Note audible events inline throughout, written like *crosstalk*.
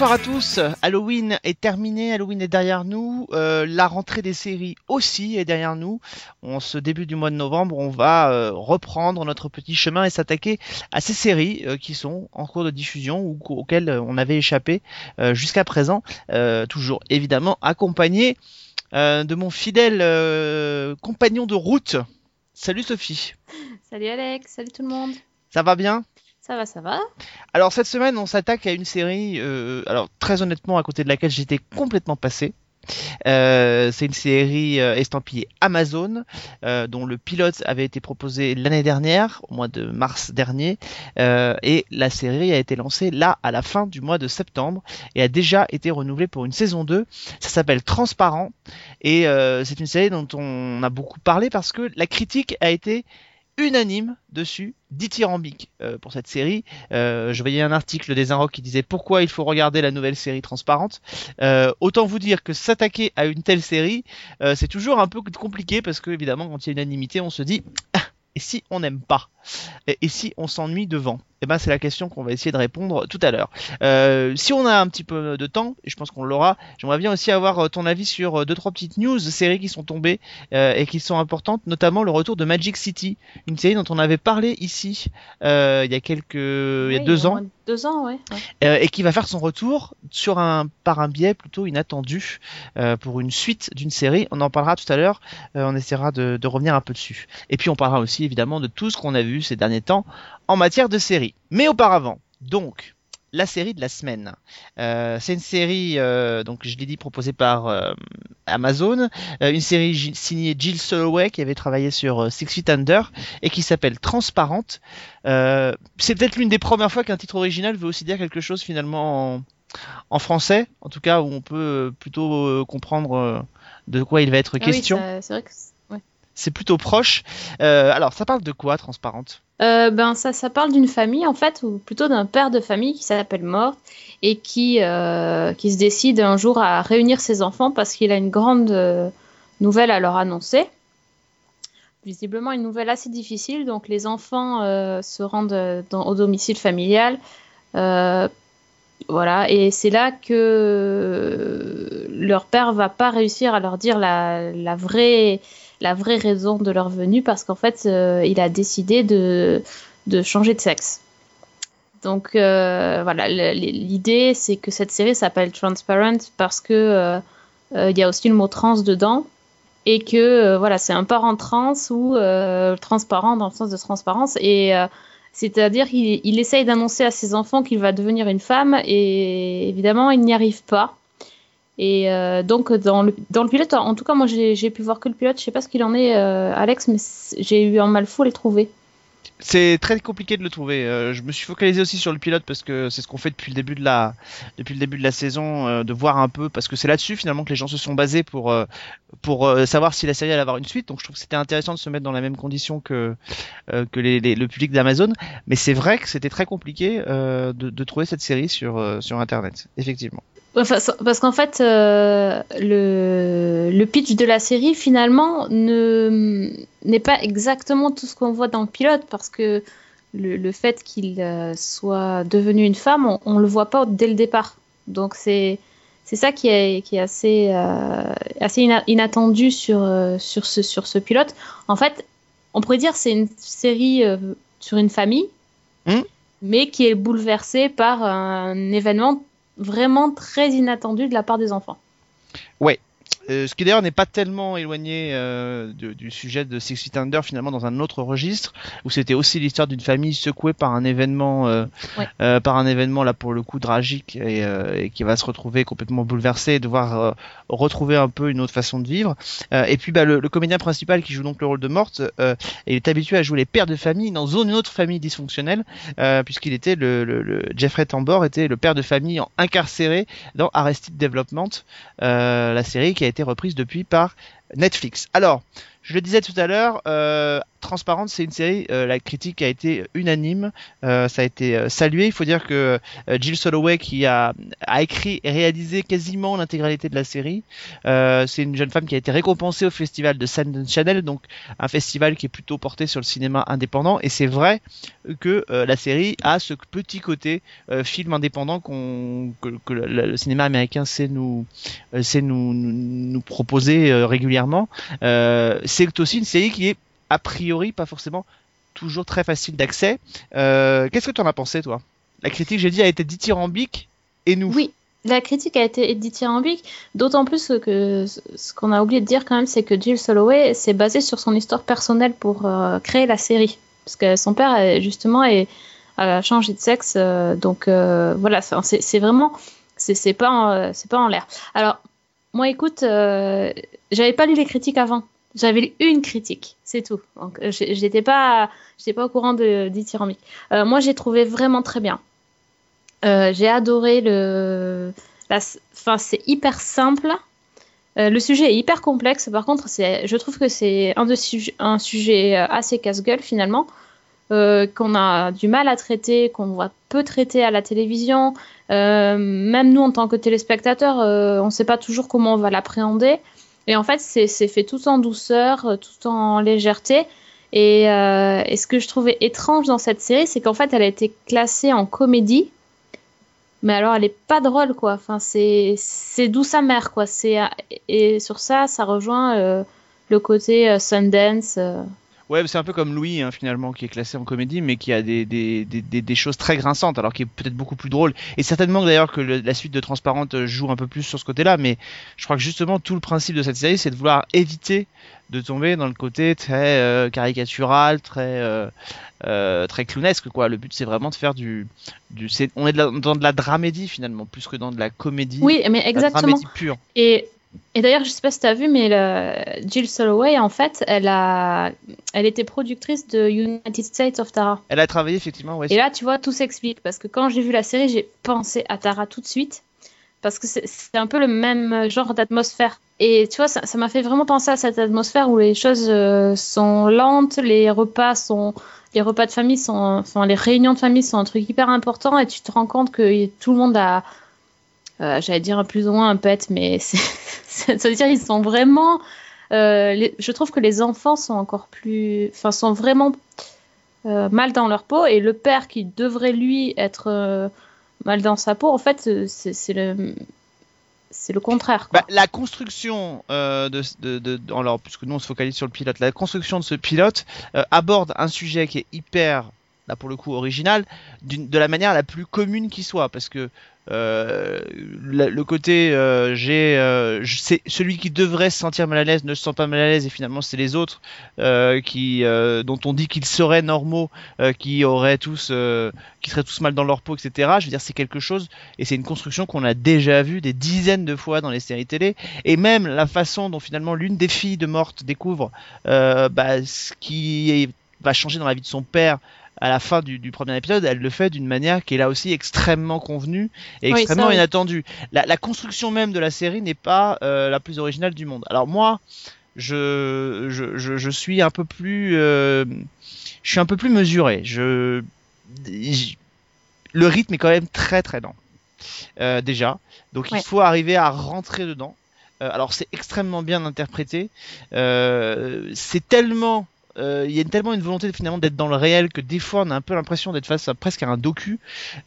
Bonsoir à tous. Halloween est terminé, Halloween est derrière nous. Euh, la rentrée des séries aussi est derrière nous. En ce début du mois de novembre, on va euh, reprendre notre petit chemin et s'attaquer à ces séries euh, qui sont en cours de diffusion ou auxquelles on avait échappé jusqu'à présent. Toujours évidemment accompagné de mon fidèle compagnon de route. Salut Sophie. Salut Alex, salut tout le monde. Ça va bien? Ça va, ça va Alors cette semaine, on s'attaque à une série, euh, alors très honnêtement, à côté de laquelle j'étais complètement passé. Euh, c'est une série euh, estampillée Amazon, euh, dont le pilote avait été proposé l'année dernière, au mois de mars dernier, euh, et la série a été lancée là à la fin du mois de septembre et a déjà été renouvelée pour une saison 2. Ça s'appelle Transparent et euh, c'est une série dont on a beaucoup parlé parce que la critique a été unanime dessus, dithyrambique euh, pour cette série. Euh, je voyais un article des Inrocks qui disait pourquoi il faut regarder la nouvelle série transparente. Euh, autant vous dire que s'attaquer à une telle série, euh, c'est toujours un peu compliqué parce que évidemment quand il y a unanimité, on se dit Ah, et si on n'aime pas? Et si on s'ennuie devant? Eh ben c'est la question qu'on va essayer de répondre tout à l'heure. Euh, si on a un petit peu de temps, et je pense qu'on l'aura, j'aimerais bien aussi avoir euh, ton avis sur euh, deux trois petites news séries qui sont tombées euh, et qui sont importantes, notamment le retour de Magic City, une série dont on avait parlé ici euh, il y a quelques, il y a deux ans, Deux ans, ouais. ouais. euh, et qui va faire son retour sur un par un biais plutôt inattendu euh, pour une suite d'une série. On en parlera tout à l'heure. euh, on essaiera de, de revenir un peu dessus. Et puis on parlera aussi évidemment de tout ce qu'on a vu ces derniers temps en matière de séries. Mais auparavant, donc la série de la semaine. Euh, c'est une série, euh, donc je l'ai dit, proposée par euh, Amazon, une série signée Jill Soloway qui avait travaillé sur Six Feet Under et qui s'appelle Transparente. C'est peut-être l'une des premières fois qu'un titre original veut aussi dire quelque chose finalement en, en français, en tout cas où on peut plutôt comprendre de quoi il va être Ah oui, question. ça- c'est vrai que. c'est- ouais. C'est plutôt proche. Alors ça parle de quoi, Transparente? Euh, ben ça, parle d'une famille en fait, ou plutôt d'un père de famille qui s'appelle Mort et qui, euh, se décide un jour à réunir ses enfants parce qu'il a une grande euh, nouvelle à leur annoncer. Visiblement une nouvelle assez difficile, donc les enfants se rendent au domicile familial. Voilà, et c'est là que leur père va pas réussir à leur dire la vraie la vraie raison de leur venue parce qu'en fait, euh, il a décidé de, changer de sexe. Donc euh, voilà, l'idée c'est que cette série s'appelle Transparent parce que euh, il y a aussi le mot trans dedans et que voilà, c'est un parent trans ou transparent dans le sens de transparence et c'est-à-dire qu'il il essaye d'annoncer à ses enfants qu'il va devenir une femme et évidemment il n'y arrive pas. Et euh, donc dans le, dans le pilote, en tout cas moi j'ai pu voir que le pilote, je sais pas ce qu'il en est euh, Alex, mais j'ai eu un mal fou à le trouver. C'est très compliqué de le trouver. Euh, je me suis focalisé aussi sur le pilote parce que c'est ce qu'on fait depuis le début de la depuis le début de la saison, de voir un peu parce que c'est là-dessus finalement que les gens se sont basés pour pour savoir si la série allait avoir une suite. Donc je trouve que c'était intéressant de se mettre dans la même condition que que le public d'Amazon. Mais c'est vrai que c'était très compliqué de, de trouver cette série sur sur internet. Effectivement. Enfin, parce qu'en fait, euh, le, le pitch de la série, finalement, ne n'est pas exactement tout ce qu'on voit dans le pilote, parce que le, le fait qu'il euh, soit devenu une femme, on, on le voit pas dès le départ. Donc c'est c'est ça qui est, qui est assez, euh, assez ina- inattendu sur, sur, ce, sur ce pilote. En fait, on pourrait dire c'est une série euh, sur une famille, Hmm. mais qui est bouleversée par un événement vraiment très inattendu de la part des enfants. Euh, ce qui d'ailleurs n'est pas tellement éloigné euh, de- du sujet de Six Feet Under finalement dans un autre registre où c'était aussi l'histoire d'une famille secouée par un événement euh, Ouais. euh, par un événement là pour le coup tragique et, euh, et qui va se retrouver complètement bouleversé et devoir euh, retrouver un peu une autre façon de vivre Euh, et puis bah, le, le comédien principal qui joue donc le rôle de Morte euh, il est habitué à jouer les pères de famille dans une autre famille dysfonctionnelle euh, puisqu'il était le, le- le- Jeffrey Tambor était le père de famille incarcéré dans Arrested Development euh, la série qui a été reprise depuis par Netflix. Alors, je le disais tout à l'heure, euh, Transparente, c'est une série, euh, la critique a été unanime, euh, ça a été euh, salué. Il faut dire que euh, Jill Soloway, qui a, a écrit et réalisé quasiment l'intégralité de la série, euh, c'est une jeune femme qui a été récompensée au festival de Sundance Channel, donc un festival qui est plutôt porté sur le cinéma indépendant. Et c'est vrai que la série a ce petit côté film indépendant qu'on, que, le, cinéma américain sait nous, sait nous, nous, nous proposer régulièrement. C'est aussi une série qui est a priori pas forcément toujours très facile d'accès. Euh, Qu'est-ce que tu en as pensé, toi? La critique, j'ai dit, a été dithyrambique et nous. Oui, la critique a été dithyrambique, d'autant plus que ce qu'on a oublié de dire quand même, c'est que Jill Soloway s'est basée sur son histoire personnelle pour euh, créer la série. Parce que son père, est- justement, a changé de sexe. euh, donc euh, voilà, c'est vraiment. C'est pas, en- pas en l'air. Alors, moi, écoute, euh, j'avais pas lu les critiques avant. J'avais une critique, c'est tout. Donc, euh, j'étais pas, j'étais pas au courant de dithyrambique. Euh, moi, j'ai trouvé vraiment très bien. Euh, j'ai adoré le. Enfin, c'est hyper simple. Euh, le sujet est hyper complexe. Par contre, c'est, je trouve que c'est un, de suj- un sujet assez casse-gueule finalement, qu'on a du mal à traiter, qu'on voit peu traiter à la télévision. Même nous, en tant que téléspectateurs, on ne sait pas toujours comment on va l'appréhender. Et en fait, c'est, fait tout en douceur, euh, tout en légèreté. Et, euh, et ce que je trouvais étrange dans cette série, c'est qu'en fait, elle a été classée en comédie. Mais alors, elle est pas drôle, quoi. Enfin, c'est douce amère, quoi. Et sur ça, ça rejoint euh, le côté Sundance. Ouais, c'est un peu comme Louis, hein, finalement, qui est classé en comédie, mais qui a des, des, des, des, choses très grinçantes, alors qui est peut-être beaucoup plus drôle. Et certainement d'ailleurs que le- la suite de Transparente joue un peu plus sur ce côté-là, mais je crois que justement tout le principe de cette série, c'est de vouloir éviter de tomber dans le côté très euh, caricatural, très euh, euh, très clownesque, quoi. Le but, c'est vraiment de faire du, du on est de la- dans de la dramédie finalement, plus que dans de la comédie. Oui, mais la exactement. dramédie pure. Et, et d'ailleurs, je sais pas si tu as vu, mais le- Jill Soloway, en fait, elle, a, elle était productrice de United States of Tara. Elle a travaillé effectivement, ouais. Et là, tu vois, tout s'explique. Parce que quand j'ai vu la série, j'ai pensé à Tara tout de suite. Parce que c'est un peu le même genre d'atmosphère. Et tu vois, ça ça m'a fait vraiment penser à cette atmosphère où les choses euh, sont lentes, les repas sont. Les repas de famille sont. Enfin, les réunions de famille sont un truc hyper important et tu te rends compte que tout le monde a. euh, J'allais dire plus ou moins un pet, mais *laughs* c'est. C'est-à-dire, ils sont vraiment. euh, je trouve que les enfants sont encore plus. Enfin, sont vraiment euh, mal dans leur peau et le père qui devrait lui être mal dans sa peau, en fait, c'est le c'est le contraire. Bah, la construction de, alors puisque nous on se focalise sur le pilote, la construction de ce pilote aborde un sujet qui est hyper, là pour le coup original, de la manière la plus commune qui soit, parce que euh, le, côté euh, j'ai, euh, celui qui devrait se sentir mal à l'aise ne se sent pas mal à l'aise et finalement c'est les autres euh, qui, dont on dit qu'ils seraient normaux, qui auraient tous, qui seraient tous mal dans leur peau, etc. Je veux dire c'est quelque chose et c'est une construction qu'on a déjà vue des dizaines de fois dans les séries télé et même la façon dont finalement l'une des filles de Morte découvre bah, ce qui va changer dans la vie de son père à la fin du, du premier épisode, elle le fait d'une manière qui est là aussi extrêmement convenue et Oui, extrêmement ça, oui. inattendue. La, la construction même de la série n'est pas euh, la plus originale du monde. Alors moi, je, je, je, je suis un peu plus, euh, je suis un peu plus mesuré. Je, le rythme est quand même très très lent. Euh, déjà, donc Ouais. il faut arriver à rentrer dedans. Alors c'est extrêmement bien interprété. C'est tellement euh, il y a tellement une volonté finalement d'être dans le réel que des fois on a un peu l'impression d'être face à presque à un docu.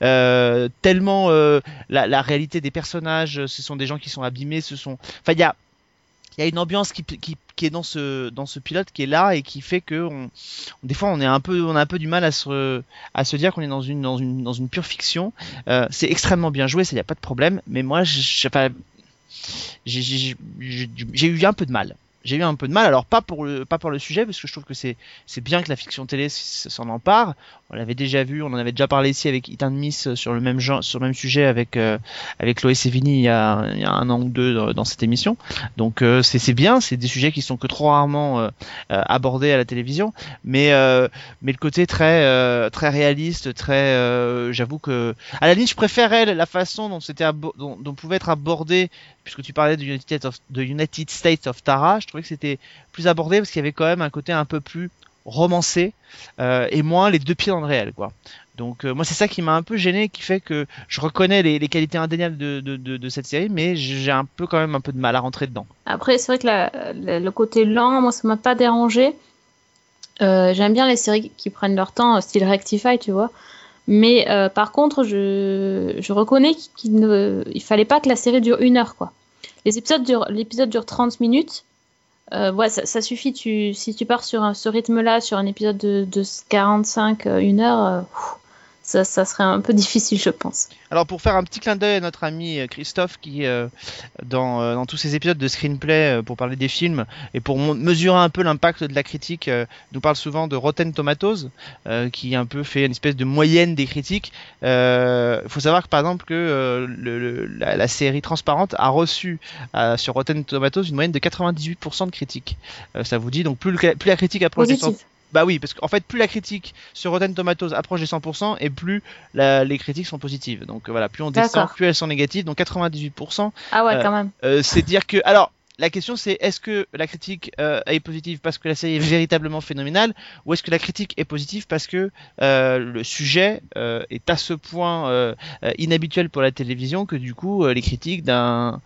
Euh, tellement euh, la, réalité des personnages, ce sont des gens qui sont abîmés, ce sont. Enfin il y a une ambiance qui, est dans ce dans ce pilote qui est là et qui fait que des fois on un peu on a un peu du mal à se à se dire qu'on est dans une dans une dans une pure fiction. C'est extrêmement bien joué, ça y a pas de problème. Mais moi j'ai eu un peu de mal. J'ai eu un peu de mal, alors pas pour le pas pour le sujet parce que je trouve que c'est c'est bien que la fiction télé s'en empare. On l'avait déjà vu, on en avait déjà parlé ici avec Ethan Miss sur le même genre, sur le même sujet avec euh, avec Loé Sévigny il y a il y a un an ou deux dans, cette émission. Donc euh, c'est c'est bien, c'est des sujets qui sont que trop rarement euh, euh, abordés à la télévision, mais euh, mais le côté très euh, très réaliste, très euh, j'avoue que à la limite je préférais la façon dont c'était dont, dont pouvait être abordé puisque tu parlais de United, of, de United States of Tara, je trouvais que c'était plus abordé parce qu'il y avait quand même un côté un peu plus romancé euh, et moins les deux pieds dans le réel, quoi. Donc euh, moi c'est ça qui m'a un peu gêné, qui fait que je reconnais les, qualités indéniables de, cette série, mais j'ai un peu quand même un peu de mal à rentrer dedans. Après, c'est vrai que le côté lent, moi, ça m'a pas dérangé. Euh, J'aime bien les séries qui prennent leur temps, style Rectify, tu vois. Mais euh, par contre, je, je reconnais qu'il ne il fallait pas que la série dure une heure, quoi. Les épisodes durent, l'épisode dure 30 minutes. Euh, ouais, ça, ça suffit. Tu, si tu pars sur un- ce rythme-là, sur un épisode de, de 45, euh, une heure, euh, ça, ça serait un peu difficile, je pense. Alors pour faire un petit clin d'œil à notre ami euh, Christophe qui euh, dans, euh, dans tous ces épisodes de screenplay euh, pour parler des films et pour mesurer un peu l'impact de la critique nous parle souvent de Rotten Tomatoes qui un peu fait une espèce de moyenne des critiques. Il faut savoir que par exemple que le- le- la, la série Transparente a reçu sur Rotten Tomatoes une moyenne de 98% de critiques. Ça vous dit donc plus, le- plus la critique approche des 100%, Positif. Bah oui, parce qu'en fait, plus la critique sur Rotten Tomatoes approche des 100%, et plus la- les critiques sont positives. Donc voilà, plus on descend, plus elles sont négatives. Donc 98%, Ah ouais, Euh, quand même. euh, c'est dire que... Alors, la question c'est est-ce que la critique euh, est positive parce que la série est véritablement phénoménale, ou est-ce que la critique est positive parce que euh, le sujet euh, est à ce point inhabituel pour la télévision que du coup euh, les critiques d'un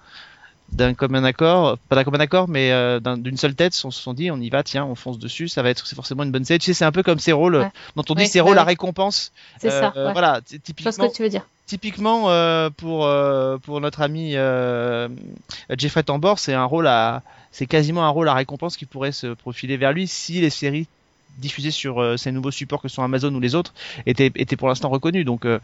d'un commun accord, pas d'un commun accord, mais euh, d'un- d'une seule tête, se sont dit on y va, tiens, on fonce dessus, ça va être c'est forcément une bonne série. Tu sais, c'est un peu comme ces rôles Ouais. dont on dit Oui, ces bah rôles à récompense. C'est Euh, ça. euh, ouais. Voilà, t- Je vois ce typiquement, que tu veux dire. typiquement euh, pour pour notre ami Jeffrey Tambor, c'est un rôle à, c'est quasiment un rôle à récompense qui pourrait se profiler vers lui si les séries diffusées sur euh, ces nouveaux supports que sont Amazon ou les autres étaient étaient pour l'instant reconnues. Donc euh,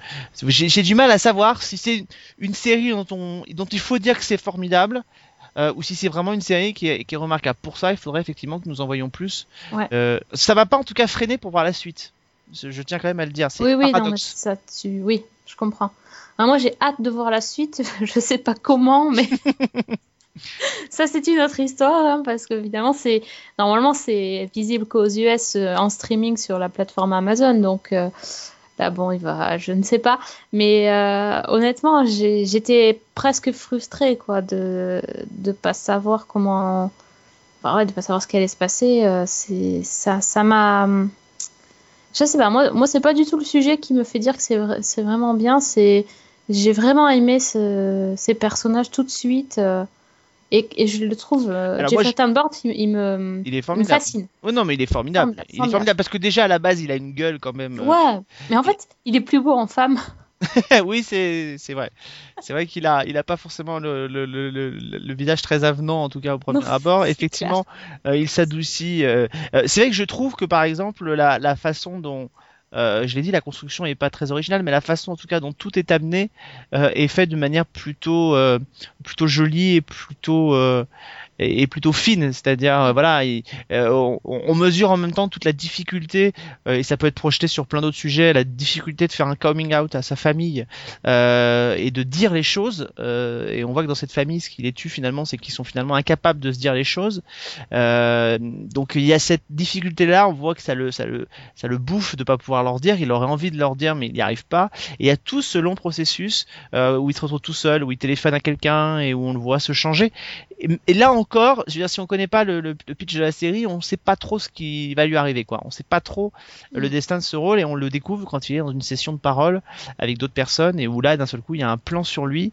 j'ai j'ai du mal à savoir si c'est une série dont on dont il faut dire que c'est formidable. euh, ou si c'est vraiment une série qui est, qui est remarquable. Pour ça, il faudrait effectivement que nous en voyions plus. Ouais. Ça va pas en tout cas freiner pour voir la suite. Je, tiens quand même à le dire. Oui, oui, non, mais ça, tu... oui, je comprends. Moi, j'ai hâte de voir la suite. *laughs* je sais pas comment, mais *laughs* *laughs* ça, c'est une autre histoire, hein, parce que évidemment, c'est normalement c'est visible qu'aux US euh, en streaming sur la plateforme Amazon, donc euh, là, bon, il va, je ne sais pas, mais euh, honnêtement, j'étais presque frustrée, quoi, de de pas savoir comment, enfin, ouais, de pas savoir ce qui allait se passer. euh, c'est ça, ça m'a je sais pas, moi, moi c'est pas du tout le sujet qui me fait dire que c'est c'est vraiment bien. C'est j'ai vraiment aimé ce- ces personnages tout de suite et, et je le trouve. euh, Jeffrey je- Tambor, il, il me, Il est il me formidable. fascine. Oh non, mais il est formidable. Formidable, Il est formidable. parce que déjà à la base, il a une gueule quand même. euh, Ouais, mais en fait, il est plus beau en femme. *laughs* *laughs* oui, c'est vrai. C'est vrai qu'il a il a pas forcément le, le, le, visage très avenant en tout cas au premier Non, abord. Effectivement, euh, il s'adoucit. euh, euh, c'est vrai que je trouve que par exemple la la façon dont euh, je l'ai dit, la construction est pas très originale, mais la façon en tout cas dont tout est amené euh, est fait de manière plutôt euh, plutôt jolie et plutôt et plutôt fine. C'est-à-dire euh, voilà, il- euh, on, on mesure en même temps toute la difficulté euh, et ça peut être projeté sur plein d'autres sujets, la difficulté de faire un coming out à sa famille et de dire les choses. et on voit que dans cette famille, ce qui les tue finalement, c'est qu'ils sont finalement incapables de se dire les choses. Donc il y a cette difficulté-là, on voit que ça le, ça le, ça le bouffe de pas pouvoir leur dire. Il aurait envie de leur dire, mais il n'y arrive pas. Et il y a tout ce long processus où il se retrouve tout seul, où il téléphone à quelqu'un et où on le voit se changer. Et, et là encore, je veux dire, si on connaît pas le, le- le pitch de la série, on sait pas trop ce qui va lui arriver, quoi. On sait pas trop le Mm. destin de ce rôle et on le découvre quand il est dans une session de parole avec d'autres personnes et où là, d'un seul coup, il y a un plan sur lui.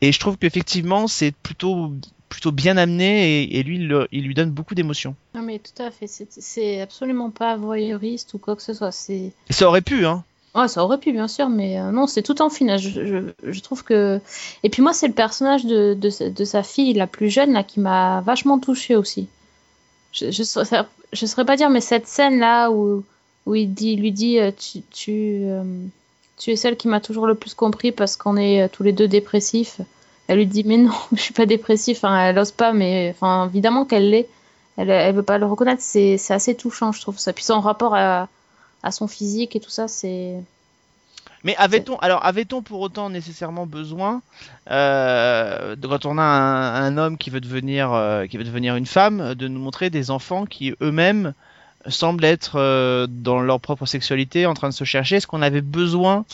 Et je trouve qu'effectivement, c'est plutôt plutôt bien amené et, et lui, il, le- il lui donne beaucoup d'émotion. Non, mais tout à fait. C'est- absolument pas voyeuriste ou quoi que ce soit. Ça aurait pu, hein. Ouais, ça aurait pu, bien sûr, mais euh, non, c'est tout en finesse. Je, je, trouve que. Et puis moi, c'est le personnage de, de, sa- fille, la plus jeune, là, qui m'a vachement touchée aussi. Je, je, saurais, pas dire, mais cette scène-là où, où il dit, lui dit euh, tu, tu, euh, tu es celle qui m'a toujours le plus compris parce qu'on est tous les deux dépressifs. Elle lui dit Mais non, *laughs* je suis pas dépressif. Enfin, elle ose pas, mais évidemment qu'elle l'est. Elle, elle veut pas le reconnaître. C'est c'est assez touchant, je trouve ça. Puis son rapport à, à son physique et tout ça, c'est. Mais avait-on, alors avait-on pour autant nécessairement besoin, euh, de- quand on a un, un homme qui veut devenir, euh, qui veut devenir une femme, de nous montrer des enfants qui eux-mêmes semblent être euh, dans leur propre sexualité, en train de se chercher? Est-ce qu'on avait besoin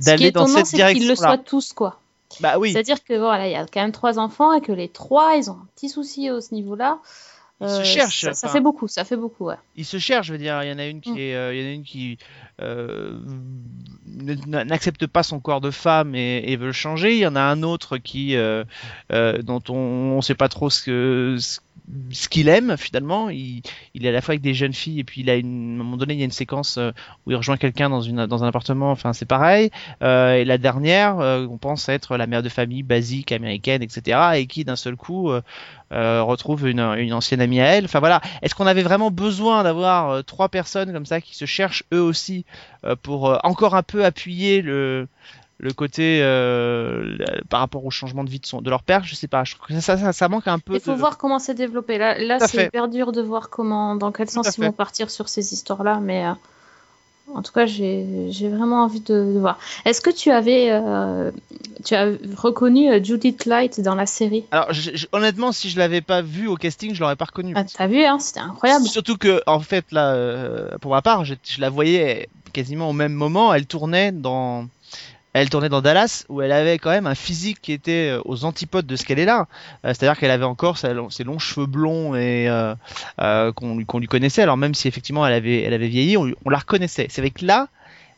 Ce d'aller dans cette c'est qu'ils le soient tous, quoi. Bah oui. C'est-à-dire que voilà, il y a quand même trois enfants et que les trois, ils ont un petit souci à ce niveau-là. Il se Euh, cherche. Ça, fait beaucoup, ça fait beaucoup, ouais. il se cherche, je veux dire. Il y en a une qui Mm. est, euh, il y en a une qui euh, ne- n'accepte pas son corps de femme et, et veut le changer. Il y en a un autre qui, dont on, on sait pas trop ce que ce, ce qu'il aime finalement. Il, il est à la fois avec des jeunes filles et puis il a une, à un moment donné il y a une séquence euh, où il rejoint quelqu'un dans une dans un appartement. Enfin c'est pareil. Euh, et la dernière, euh, on pense être la mère de famille basique américaine, etc. Et qui d'un seul coup euh, euh, retrouve une, une ancienne amie à elle. Enfin voilà, est-ce qu'on avait vraiment besoin d'avoir euh, trois personnes comme ça qui se cherchent eux aussi pour encore un peu appuyer le le côté euh, par rapport au changement de vie de, son, de leur père, je sais pas. Je trouve que ça, ça, ça manque un peu. Il faut de- voir comment c'est développé. Là, là c'est hyper dur de voir comment, dans quel sens ils fait. vont partir sur ces histoires-là, mais euh, en tout cas, j'ai j'ai vraiment envie de, de voir. Est-ce que tu avais, euh, tu as reconnu Judith Light dans la série? Alors je- je- honnêtement, si je l'avais pas vu au casting, je l'aurais pas reconnu. ah, T'as vu, hein, c'était incroyable. Surtout que, en fait, là, pour ma part, je, je la voyais quasiment au même moment. Elle tournait dans, elle tournait dans Dallas, où elle avait quand même un physique qui était euh, aux antipodes de ce qu'elle est là. Euh, C'est-à-dire qu'elle avait encore ses longs cheveux blonds et euh, qu'on lui- connaissait. Alors même si effectivement elle avait, vieilli, on, la reconnaissait. C'est que là,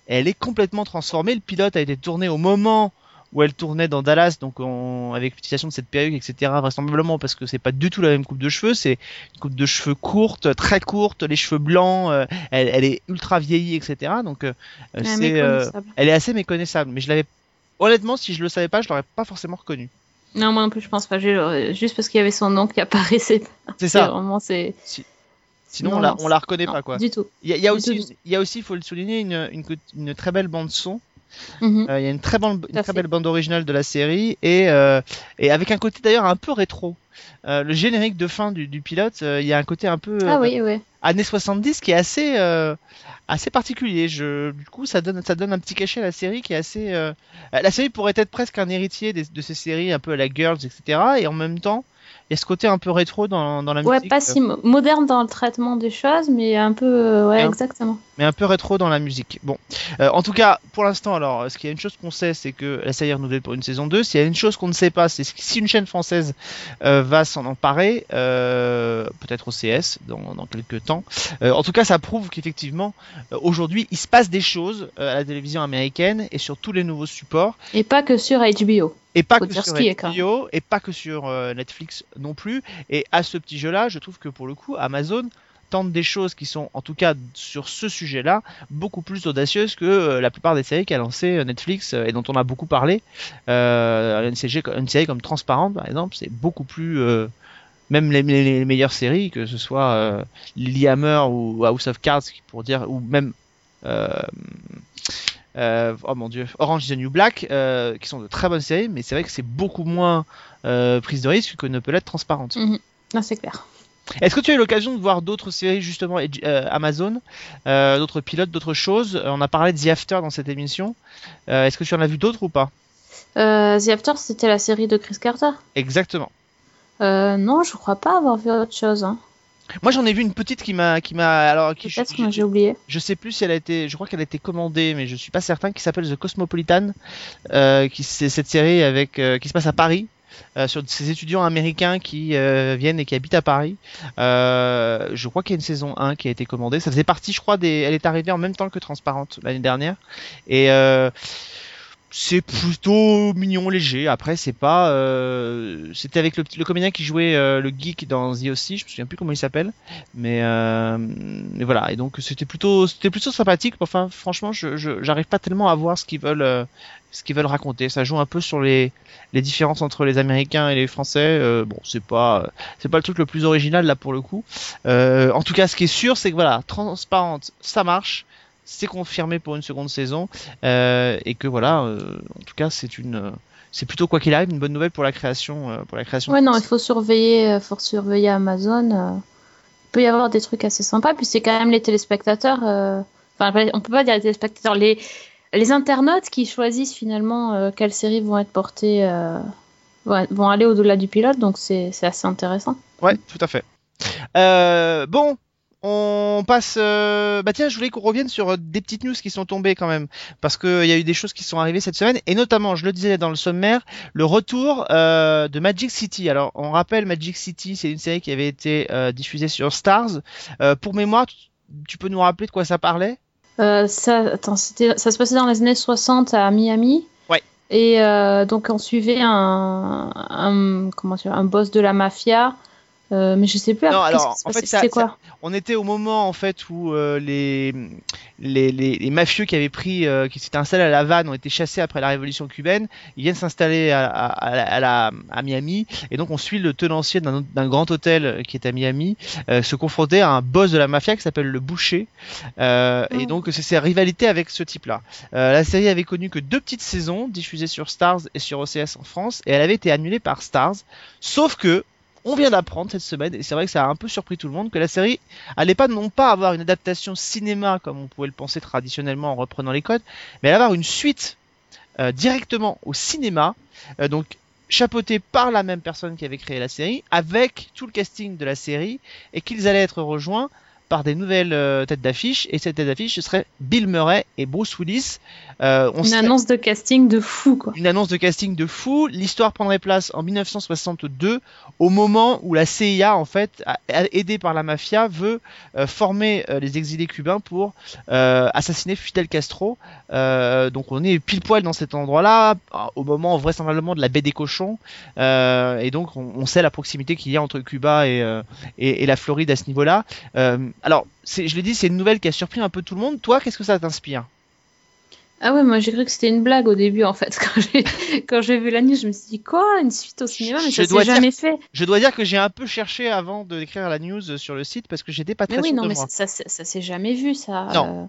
elle est complètement transformée. Le pilote a été tourné au moment où elle tournait dans Dallas, donc on- avec l'utilisation de cette perruque, etc. Vraisemblablement parce que c'est pas du tout la même coupe de cheveux, c'est une coupe de cheveux courte, très courte, les cheveux blancs, euh, elle, elle est ultra vieillie, etc. Donc euh, euh, elle est assez méconnaissable. Mais je l'avais, honnêtement, si je le savais pas, je l'aurais pas forcément reconnu. Non, moi non plus, je pense pas. Juste parce qu'il y avait son nom qui apparaissait. C'est ça. Vraiment, c'est. Sinon, Non, on la, on la reconnaît non, pas quoi. Du tout. Il y a, y aussi, il y a aussi, faut le souligner, une, une, une très belle bande son. Mhm. Euh, il y a une très, une belle bande originale de la série et, euh, et avec un côté d'ailleurs un peu rétro. Euh, le générique de fin du, du pilote, il y a un côté un peu Ah oui, années 70 qui est assez assez particulier. Je, du coup, ça donne ça donne un petit cachet à la série qui est assez. La série pourrait être presque un héritier des- de ces séries un peu à la Girls, etc. Et en même temps, y a ce côté un peu rétro dans, dans la Ouais, musique. pas si mo- moderne dans le traitement des choses, mais un peu. euh, Ouais, un- exactement. mais un peu rétro dans la musique. Bon, Euh, en tout cas, pour l'instant, alors, ce qu'il y a une chose qu'on sait, c'est que la série est renouvelée pour une saison 2. S'il y a une chose qu'on ne sait pas, c'est si une chaîne française euh, va s'en emparer, euh, peut-être au CS dans, dans quelques temps. Euh, en tout cas, ça prouve qu'effectivement, euh, aujourd'hui, il se passe des choses euh, à la télévision américaine et sur tous les nouveaux supports. Et pas que sur HBO. Et pas que sur HBO, et pas que sur Netflix non plus. Et à ce petit jeu-là, je trouve que pour le coup, Amazon tente des choses qui sont, en tout cas sur ce sujet-là, beaucoup plus audacieuses que euh, la plupart des séries qu'a lancé euh, Netflix euh, et dont on a beaucoup parlé. Euh, une, série, une série comme Transparente, par exemple, c'est beaucoup plus... même les, les- les meilleures séries, que ce soit euh, Lilyhammer ou House of Cards, pour dire, ou même... euh, oh mon dieu, Orange is the New Black, euh, qui sont de très bonnes séries, mais c'est vrai que c'est beaucoup moins euh, prise de risque que ne peut l'être transparente. Mhm. C'est clair. Est-ce que tu as eu l'occasion de voir d'autres séries justement Amazon, d'autres pilotes, d'autres choses? On a parlé de The After dans cette émission. Est-ce que tu en as vu d'autres ou pas? The After, c'était la série de Chris Carter Exactement. Non, je crois pas avoir vu autre chose. Hein. Moi j'en ai vu une petite qui m'a qui m'a alors qui Peut-être je, que moi j'ai oublié. je sais plus si elle a été je crois qu'elle a été commandée mais je suis pas certain qui s'appelle The Cosmopolitan euh, qui c'est cette série avec euh, qui se passe à Paris euh, sur ces étudiants américains qui viennent et qui habitent à Paris. Je crois qu'il y a une saison 1 qui a été commandée. Ça faisait partie, je crois, des. Elle est arrivée en même temps que Transparente l'année dernière. Et c'est plutôt mignon, léger. Après, c'est pas. euh, C'était avec le, le comédien qui jouait euh, le geek dans The aussi. Je me souviens plus comment il s'appelle. Mais, euh, mais voilà. Et donc c'était plutôt, c'était plutôt sympathique. Enfin, franchement, je- j'arrive pas tellement à voir ce qu'ils veulent, euh, ce qu'ils veulent raconter. Ça joue un peu sur les, les différences entre les Américains et les Français. Euh, bon, c'est pas, c'est pas le truc le plus original là pour le coup. Euh, en tout cas, ce qui est sûr, c'est que voilà, transparente, ça marche. C'est confirmé pour une seconde saison euh, et que voilà, euh, en tout cas, c'est une, euh, c'est plutôt quoi qu'il arrive une bonne nouvelle pour la création, pour la création. Ouais, non, il faut surveiller, faut surveiller Amazon. Il peut y avoir des trucs assez sympas. Puis c'est quand même les téléspectateurs. euh, Enfin, on peut pas dire les téléspectateurs, les les internautes qui choisissent finalement euh, quelles séries vont être portées, euh, vont vont aller au-delà du pilote. Donc c'est assez intéressant. Ouais, tout à fait. Bon, on passe. euh, Bah tiens, je voulais qu'on revienne sur euh, des petites news qui sont tombées quand même, parce qu'il y a eu des choses qui sont arrivées cette semaine, et notamment, je le disais dans le sommaire, le retour euh, de Magic City. Alors, on rappelle Magic City, c'est une série qui avait été euh, diffusée sur Stars. Euh, pour mémoire, tu, peux nous rappeler de quoi ça parlait? Euh, ça, attends, ça se passait dans les années 60 à Miami. Ouais. Et euh, donc on suivait un, un, comment dire, un boss de la mafia. Euh, mais je sais plus Non, alors, en fait, ça- C'était quoi On était au moment en fait où euh, les, les, les, les mafieux qui avaient pris, euh, qui s'étaient installés à La Havane ont été chassés après la révolution cubaine. Ils viennent s'installer à, à, à, la- à, Miami et donc on suit le tenancier d'un d'un grand hôtel euh, qui est à Miami euh, se confronter à un boss de la mafia qui s'appelle le Boucher. Euh, Et Oh. donc c'est sa rivalité avec ce type-là. Euh, la série avait connu que deux petites saisons diffusées sur Stars et sur OCS en France et elle avait été annulée par Stars. Sauf que on vient d'apprendre cette semaine, et c'est vrai que ça a un peu surpris tout le monde, que la série allait pas non pas avoir une adaptation cinéma comme on pouvait le penser traditionnellement en reprenant les codes, mais elle allait avoir une suite euh, directement au cinéma, euh, donc chapeautée par la même personne qui avait créé la série, avec tout le casting de la série, et qu'ils allaient être rejoints par des nouvelles euh, têtes d'affiche, et cette tête d'affiche ce serait Bill Murray et Bruce Willis. Euh, on Une annonce de casting de fou, quoi. une annonce de casting de fou. L'histoire prendrait place en 1962, au moment où la CIA, en fait, aidée par la mafia, veut euh, former euh, les exilés cubains pour euh, assassiner Fidel Castro. Euh, donc on est pile poil dans cet endroit-là, au moment vraisemblablement de la baie des cochons. Euh, et donc on, on sait la proximité qu'il y a entre Cuba et, euh, et, et la Floride à ce niveau-là. Euh, alors, je l'ai dit, c'est une nouvelle qui a surpris un peu tout le monde. Toi, qu'est-ce que ça t'inspire? Ah ouais, moi j'ai cru que c'était une blague au début en fait. *laughs* Quand j'ai vu la news, je me suis dit quoi? Une suite au cinéma? Mais Je ça s'est jamais fait. Je dois dire que j'ai un peu cherché avant de d'écrire la news sur le site parce que j'étais pas très Mais oui, non, de mais moi. ça, ça, ça s'est jamais vu, ça. Non.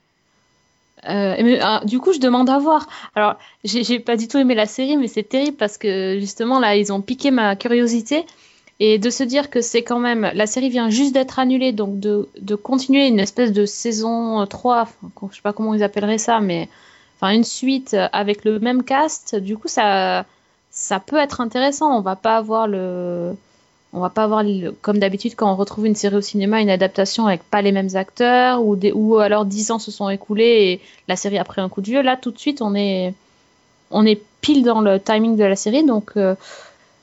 Euh, euh, mais, ah, du coup, je demande à voir. Alors, j'ai pas du tout aimé la série, mais c'est terrible parce que justement, là, ils ont piqué ma curiosité. Et de se dire que c'est quand même. La série vient juste d'être annulée, donc de, de continuer une espèce de saison 3, enfin, je sais pas comment ils appelleraient ça, mais. Enfin, une suite avec le même cast, du coup, ça, ça peut être intéressant. On va pas avoir le. On va pas avoir, le- comme d'habitude, quand on retrouve une série au cinéma, une adaptation avec pas les mêmes acteurs, ou, des, ou alors 10 ans se sont écoulés et la série a pris un coup de vieux. Là, tout de suite, on est, on est pile dans le timing de la série, donc euh,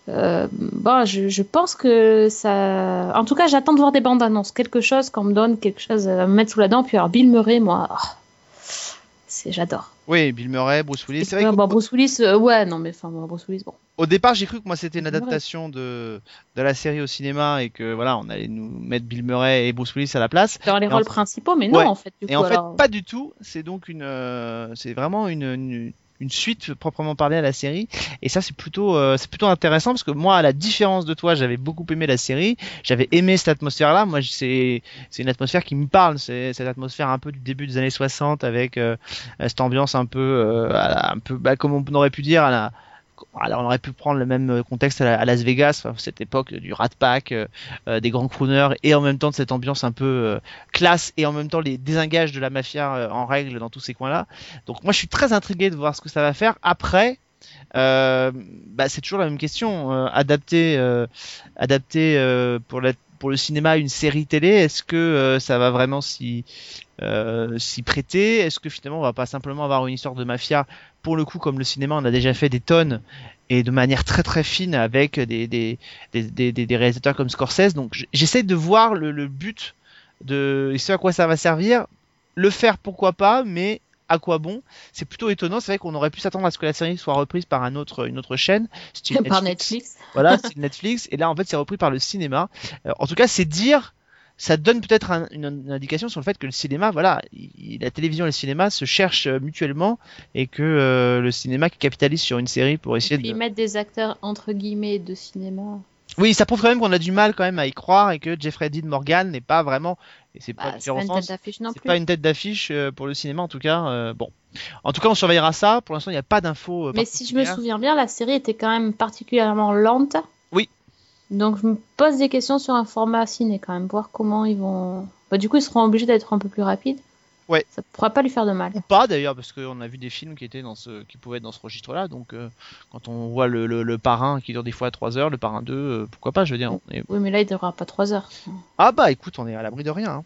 euh, bon, je, je pense que ça. En tout cas, j'attends de voir des bandes annonces, quelque chose qu'on me donne, quelque chose à me mettre sous la dent. Puis alors, Bill Murray, moi, oh, c'est j'adore. Oui, Bill Murray, Bruce Willis. C'est vrai qu'au bon, Bruce Willis, euh, ouais, non, mais enfin, bon, Bruce Willis, bon. au départ, j'ai cru que moi c'était une adaptation de, de la série au cinéma et que voilà, on allait nous mettre Bill Murray et Bruce Willis à la place. Dans les Et rôles principaux, mais non, Ouais. en fait. Du Et coup, en fait, pas du tout. C'est donc une, euh, c'est vraiment une, une, une suite proprement parlée à la série. Et ça, c'est plutôt, euh, c'est plutôt intéressant parce que moi, à la différence de toi, j'avais beaucoup aimé la série. J'avais aimé cette atmosphère-là. Moi, c'est, c'est une atmosphère qui me parle. C'est cette atmosphère un peu du début des années 60 avec euh, cette ambiance un peu, euh, un peu, bah, comme on aurait pu dire à la alors on aurait pu prendre le même contexte à, la- à Las Vegas, cette époque du Rat Pack, euh, euh, des grands crooners, et en même temps de cette ambiance un peu euh, classe, et en même temps les désengages de la mafia euh, en règle dans tous ces coins-là. Donc moi je suis très intrigué de voir ce que ça va faire. Après, euh, bah, c'est toujours la même question. Euh, adapter, euh, adapter euh, pour la pour le cinéma une série télé, est-ce que euh, ça va vraiment s'y euh, prêter? Est-ce que finalement on va pas simplement avoir une histoire de mafia? Pour le coup comme le cinéma on a déjà fait des tonnes et de manière très très fine avec des réalisateurs comme Scorsese. Donc j'essaie de voir le, le but de ce à quoi ça va servir. Le faire pourquoi pas, mais à quoi bon C'est plutôt étonnant. C'est vrai qu'on aurait pu s'attendre à ce que la série soit reprise par un autre, une autre chaîne, style par Netflix. voilà, *laughs* c'est Netflix. Et là, en fait, c'est repris par le cinéma. Euh, en tout cas, c'est dire, ça donne peut-être un- une, une indication sur le fait que le cinéma, voilà, il- la télévision et le cinéma se cherchent euh, mutuellement et que euh, le cinéma qui capitalise sur une série pour Et essayer puis de. mettre des acteurs entre guillemets de cinéma. Oui, ça prouve quand même qu'on a du mal quand même à y croire et que Jeffrey Dean Morgan n'est pas vraiment, et c'est pas Bah, c'est pas une tête d'affiche non c'est plus. pas une tête d'affiche euh, pour le cinéma en tout cas. euh, bon, en tout cas, on surveillera ça. Pour l'instant, il n'y a pas d'infos. euh, Mais si je me souviens bien, la série était quand même particulièrement lente. Oui. Donc je me pose des questions sur un format ciné quand même, voir comment ils vont. Bah, du coup, ils seront obligés d'être un peu plus rapides. Ouais. Ça pourra pas lui faire de mal. ou pas d'ailleurs parce qu'on a vu des films qui étaient dans ce qui pouvaient être dans ce registre là donc euh, quand on voit le, le, le parrain qui dure des fois 3 heures le parrain 2 euh, pourquoi pas je veux dire on est- Oui, mais là, il durera pas 3 heures. ah bah écoute on est à l'abri de rien hein.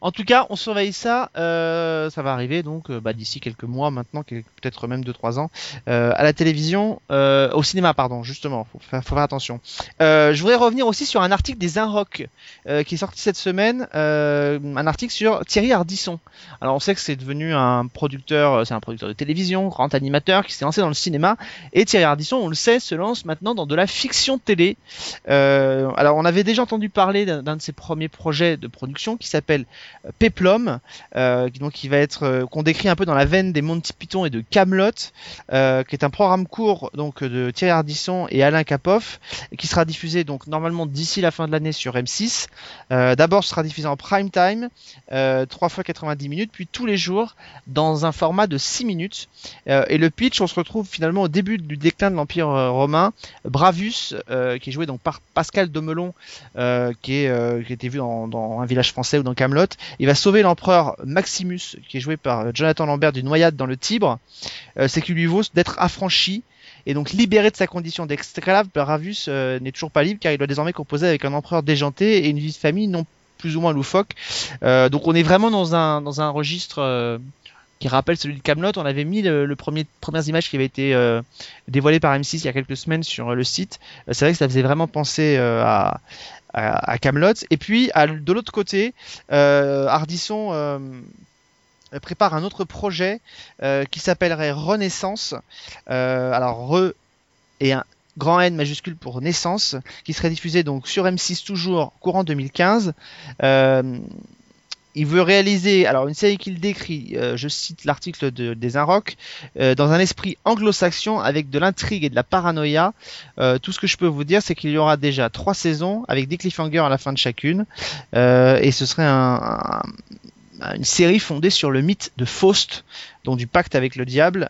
En tout cas, on surveille ça. euh, ça va arriver donc euh, bah, d'ici quelques mois maintenant, peut-être même 2-3 ans, euh, à la télévision, euh, au cinéma, pardon, justement. Faut faire, faut faire attention. Euh, je voudrais revenir aussi sur un article des Inrock euh, qui est sorti cette semaine, un article sur Thierry Ardisson. Alors on sait que c'est devenu un producteur, c'est un producteur de télévision, grand animateur qui s'est lancé dans le cinéma. Et Thierry Ardisson, on le sait, se lance maintenant dans de la fiction télé. Alors on avait déjà entendu parler d'un de ses premiers projets de production qui s'appelle Peplum, euh, donc qui va être euh, qu'on décrit un peu dans la veine des Monty Python et de Camelot, euh, qui est un programme court donc de Thierry Ardisson et Alain Capoff, qui sera diffusé donc normalement d'ici la fin de l'année sur M6. Euh, D'abord, ce sera diffusé en prime time, euh, 3 fois 90 minutes, puis tous les jours dans un format de 6 minutes. Euh, et le pitch, on se retrouve finalement au début du déclin de l'Empire euh, romain. Bravus, euh, qui est joué donc par Pascal Domelon, euh, qui, est, euh, qui été vu dans, dans un village français ou dans Camelot, il va sauver l'empereur Maximus, qui est joué par euh, Jonathan Lambert d'une noyade dans le Tibre. Euh, C'est qui lui vaut d'être affranchi et donc libéré de sa condition d'esclave. Bravus euh, n'est toujours pas libre car il doit désormais composer avec un empereur déjanté et une vie de famille non plus ou moins loufoque. Donc on est vraiment dans un dans un registre qui rappelle celui de Camelot. On avait mis le, premier premières images qui avaient été euh, dévoilées par M6 il y a quelques semaines sur euh, le site. Euh, c'est vrai que ça faisait vraiment penser à à, Camelot. Et puis de l'autre côté, Ardisson prépare un autre projet qui s'appellerait Renaissance. Alors Re et un grand N majuscule pour naissance, qui serait diffusé donc sur M6 toujours courant 2015. Euh, il veut réaliser alors une série qu'il décrit, euh, je cite l'article de, des Inrock, euh, dans un esprit anglo-saxon avec de l'intrigue et de la paranoïa. Euh, tout ce que je peux vous dire, c'est qu'il y aura déjà trois saisons avec des cliffhangers à la fin de chacune, et ce serait un, un- une série fondée sur le mythe de Faust, donc du pacte avec le diable.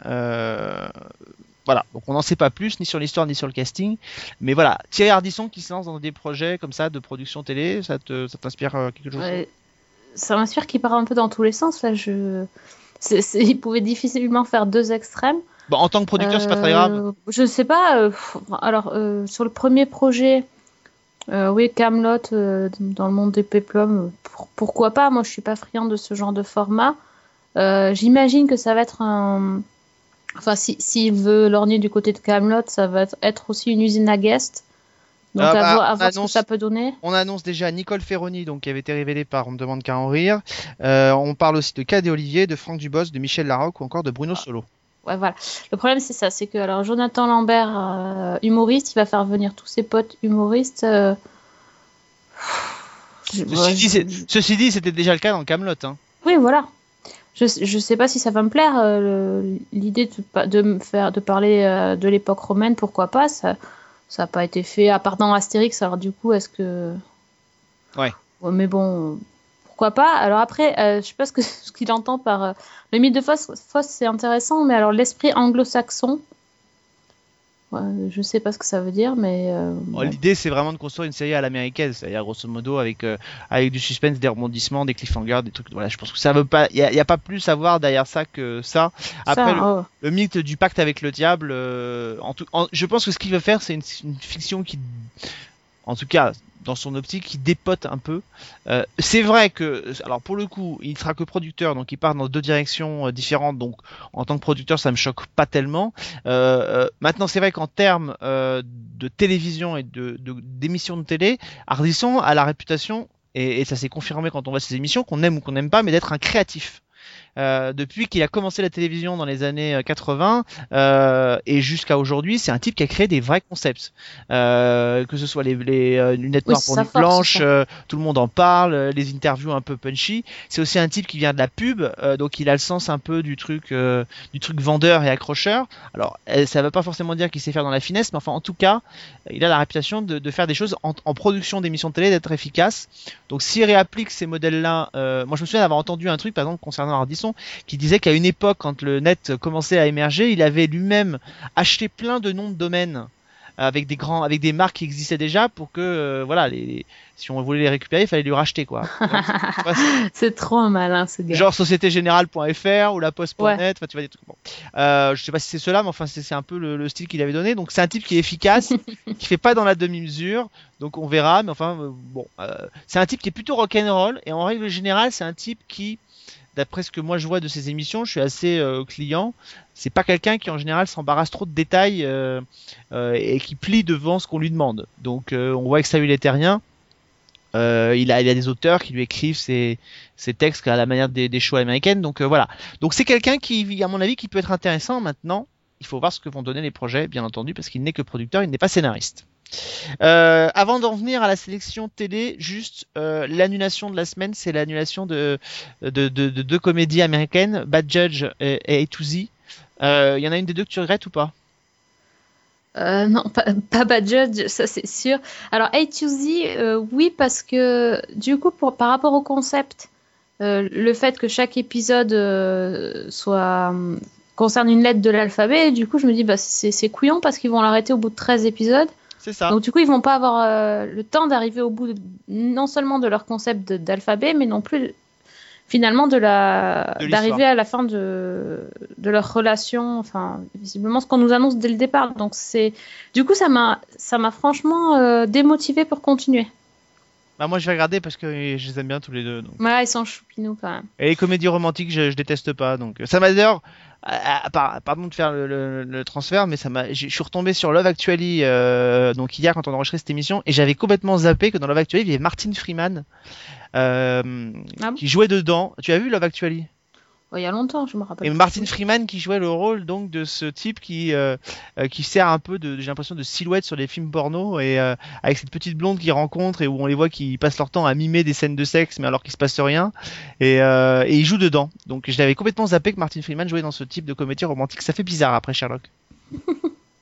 Voilà, donc on n'en sait pas plus, ni sur l'histoire, ni sur le casting. Mais voilà, Thierry Ardisson qui se lance dans des projets comme ça de production télé, ça t'inspire quelque chose ça m'inspire qu'il part un peu dans tous les sens. Là, je... Il pouvait difficilement faire deux extrêmes. Bon, en tant que producteur, c'est pas très grave. Euh, Je sais pas. euh, alors, euh, sur le premier projet, euh, oui, Camelot euh, dans le monde des péplums, pour- pourquoi pas? Moi, je suis pas friand de ce genre de format. Euh, J'imagine que ça va être un. Enfin, si- s'il veut lorgner du côté de Camelot, ça va être aussi une usine à guest. Donc, Ah à bah, voir, à on voir ce que annonce- ça peut donner. On annonce déjà Nicole Ferroni, donc qui avait été révélée par On ne demande qu'à en rire. Euh, on parle aussi de Cadet Olivier, de Franck Dubos, de Michel Larocque ou encore de Bruno Solo. Ouais, voilà. Le problème, c'est ça. C'est que alors, Jonathan Lambert, euh, humoriste, il va faire venir tous ses potes humoristes. euh, *sighs* je- ouais, Ceci, dit, je- c'est- ceci dit, c'était déjà le cas dans Camelot. Hein. Oui, voilà. Je, je sais pas si ça va me plaire. euh, L'idée de, de me faire de parler de l'époque romaine, pourquoi pas Ça ça n'a pas été fait à part dans Astérix. Alors du coup, est-ce que Ouais. mais bon, pourquoi pas? Alors après, euh, je sais pas ce *laughs* qu'il entend par euh, le mythe de Faust. Faust, c'est intéressant, mais alors l'esprit anglo-saxon, ouais, je sais pas ce que ça veut dire, mais euh, Bon, bon. L'idée, c'est vraiment de construire une série à l'américaine, c'est-à-dire grosso modo avec euh, avec du suspense, des rebondissements, des cliffhangers, des trucs. Voilà, je pense que ça veut pas. Il y, a- y a pas plus à voir derrière ça que ça. Après, ça, le, oh. le mythe du pacte avec le diable, euh, en tout, en- je pense que ce qu'il veut faire, c'est une, une fiction qui, en tout cas, dans son optique, qui dépote un peu. Euh, c'est vrai que, alors pour le coup, il sera que producteur, donc il part dans deux directions euh, différentes. Donc, en tant que producteur, ça me choque pas tellement. Euh, maintenant, c'est vrai qu'en termes de télévision et d'émissions de, télé, Ardisson a la réputation, et, et ça s'est confirmé quand on voit ses émissions, qu'on aime ou qu'on n'aime pas, mais d'être un créatif. Euh, depuis qu'il a commencé la télévision dans les années euh, 80 euh, et jusqu'à aujourd'hui, c'est un type qui a créé des vrais concepts. Euh, que ce soit les, les euh, lunettes Oui, noires c'est pour sa nuit force, blanche, c'est ça. euh, tout le monde en parle, euh, les interviews un peu punchy. C'est aussi un type qui vient de la pub, euh, donc il a le sens un peu du truc, euh, du truc vendeur et accrocheur. Alors, euh, ça veut pas forcément dire qu'il sait faire dans la finesse, mais enfin, en tout cas, il a la réputation de, de faire des choses en, en production d'émissions de télé, d'être efficace. Donc, s'il réapplique ces modèles-là, euh, moi je me souviens d'avoir entendu un truc, par exemple, concernant Qui disait qu'à une époque, quand le net commençait à émerger, il avait lui-même acheté plein de noms de domaines avec des grands, avec des marques qui existaient déjà pour que, euh, voilà, les, si on voulait les récupérer, il fallait lui racheter quoi. *laughs* Ouais, *laughs* c'est- trop malin ce gars. genre sociétégénérale.fr ou la poste.net, tu vois des trucs. Bon. Euh, je sais pas si c'est cela, mais enfin c'est un peu le, le style qu'il avait donné. Donc c'est un type qui est efficace, *laughs* qui fait pas dans la demi-mesure. Donc on verra, mais enfin euh, bon, euh, c'est un type qui est plutôt rock'n'roll et en règle générale c'est un type qui, d'après ce que moi je vois de ses émissions, je suis assez euh, client. C'est pas quelqu'un qui en général s'embarrasse trop de détails euh, euh, et qui plie devant ce qu'on lui demande. Donc on voit que ça lui était rien. Euh, il, a, des auteurs qui lui écrivent ses, textes à la manière des, des shows américaines. Donc voilà. Donc c'est quelqu'un qui, à mon avis, qui peut être intéressant maintenant. Il faut voir ce que vont donner les projets, bien entendu, parce qu'il n'est que producteur, il n'est pas scénariste. Euh, avant d'en venir à la sélection télé, juste euh, l'annulation de la semaine, c'est l'annulation de, de, de, de deux comédies américaines, Bad Judge et, et A to Z. Euh, Il y en a une des deux que tu regrettes ou pas? Euh, non, pas, Bad Judge, ça c'est sûr. Alors, A to Z, euh, oui, parce que du coup, par rapport au concept, euh, le fait que chaque épisode euh, soit hum, concerne une lettre de l'alphabet, du coup, je me dis, bah, c'est couillon parce qu'ils vont l'arrêter au bout de 13 épisodes. C'est ça. Donc, du coup, ils vont pas avoir euh, le temps d'arriver au bout de- non seulement de leur concept d'alphabet, mais non plus finalement de la d'arriver à la fin de de leur relation. Enfin, visiblement, ce qu'on nous annonce dès le départ. Donc, c'est du coup, ça m'a ça m'a franchement euh, démotivé pour continuer. Bah, moi je vais regarder parce que je les aime bien tous les deux. Donc. Voilà, ils sont choupinous quand même. Et les comédies romantiques, je, je déteste pas. Donc, euh, ça m'a d'ailleurs, à- par- pardon de faire le, le- le transfert, mais ça m'a, je suis retombé sur Love Actually, euh, donc hier quand on enregistrait cette émission, et j'avais complètement zappé que dans Love Actually, il y avait Martin Freeman, euh, Ah bon? qui jouait dedans. Tu as vu Love Actually? Il y a longtemps, je me rappelle. Et. Martin Freeman qui jouait le rôle donc de ce type qui euh, euh, qui sert un peu de j'ai l'impression de silhouette sur les films porno et euh, avec cette petite blonde qu'il rencontre et où on les voit qui passent leur temps à mimer des scènes de sexe mais alors qu'il se passe rien et, euh, et il joue dedans donc je l'avais complètement zappé que Martin Freeman jouait dans ce type de comédie romantique ça fait bizarre après Sherlock *laughs*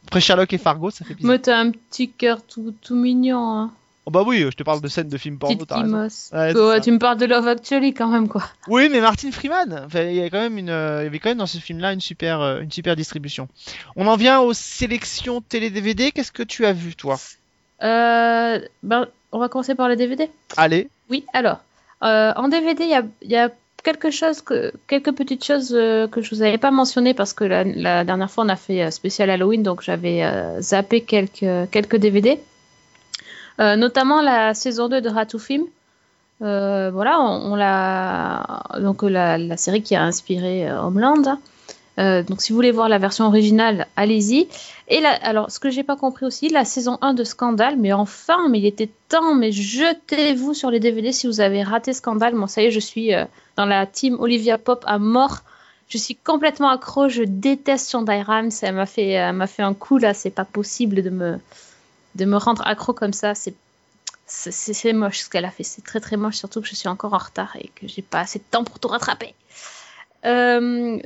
après Sherlock et Fargo ça fait bizarre Mais t'as un petit cœur tout, tout mignon, hein. Oh bah oui je te parle de scènes de films porno t'as raison. Ouais, tu me parles de Love Actually quand même, quoi. Oui, mais Martin Freeman, enfin, il y a quand même une, euh, il y avait quand même dans ce film-là une super, euh, une super distribution. On en vient aux sélections télé DVD. Qu'est-ce que tu as vu, toi? Euh, ben, on va commencer par les DVD. Allez. Oui, alors, euh, en DVD, il y a, il y a quelque chose que, quelques petites choses euh, que je vous avais pas mentionnées parce que la, la dernière fois on a fait euh, spécial Halloween, donc j'avais euh, zappé quelques, quelques DVD, Euh, notamment la saison 2 de Ratu Film. Euh, voilà, on, l'a donc la, la série qui a inspiré euh, Homeland. Euh, donc si vous voulez voir la version originale, allez-y. Et là, alors ce que j'ai pas compris aussi, la saison 1 de Scandale, mais enfin, mais il était temps, mais jetez-vous sur les DVD si vous avez raté Scandale. Moi, ça y est, je suis euh, dans la team Olivia Pop à mort. Je suis complètement accro, je déteste Shonda Rhimes, elle m'a fait, m'a fait un coup là, c'est pas possible de me, de me rendre accro comme ça, c'est c'est- moche ce qu'elle a fait, c'est très très moche, surtout que je suis encore en retard et que j'ai pas assez de temps pour tout rattraper. Euh,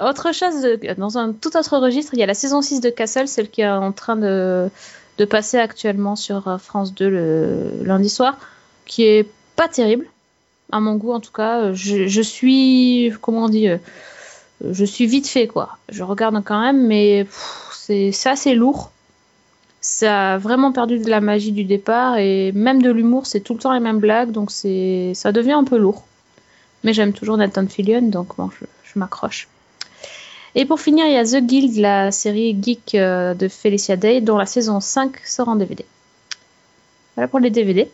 autre chose, de- dans un tout autre registre, il y a la saison 6 de Castle, celle qui est en train de, de passer actuellement sur euh, France 2 le lundi soir, qui est pas terrible, à mon goût en tout cas. Je, je suis, comment on dit, euh, je suis vite fait quoi. Je regarde quand même, mais c'est assez lourd. Ça a vraiment perdu de la magie du départ et même de l'humour, c'est tout le temps les mêmes blagues, donc c'est ça devient un peu lourd. Mais j'aime toujours Nathan Fillion, donc bon, je, m'accroche. Et pour finir, il y a The Guild, la série geek euh, de Felicia Day, dont la saison 5 sort en DVD. Voilà pour les DVD.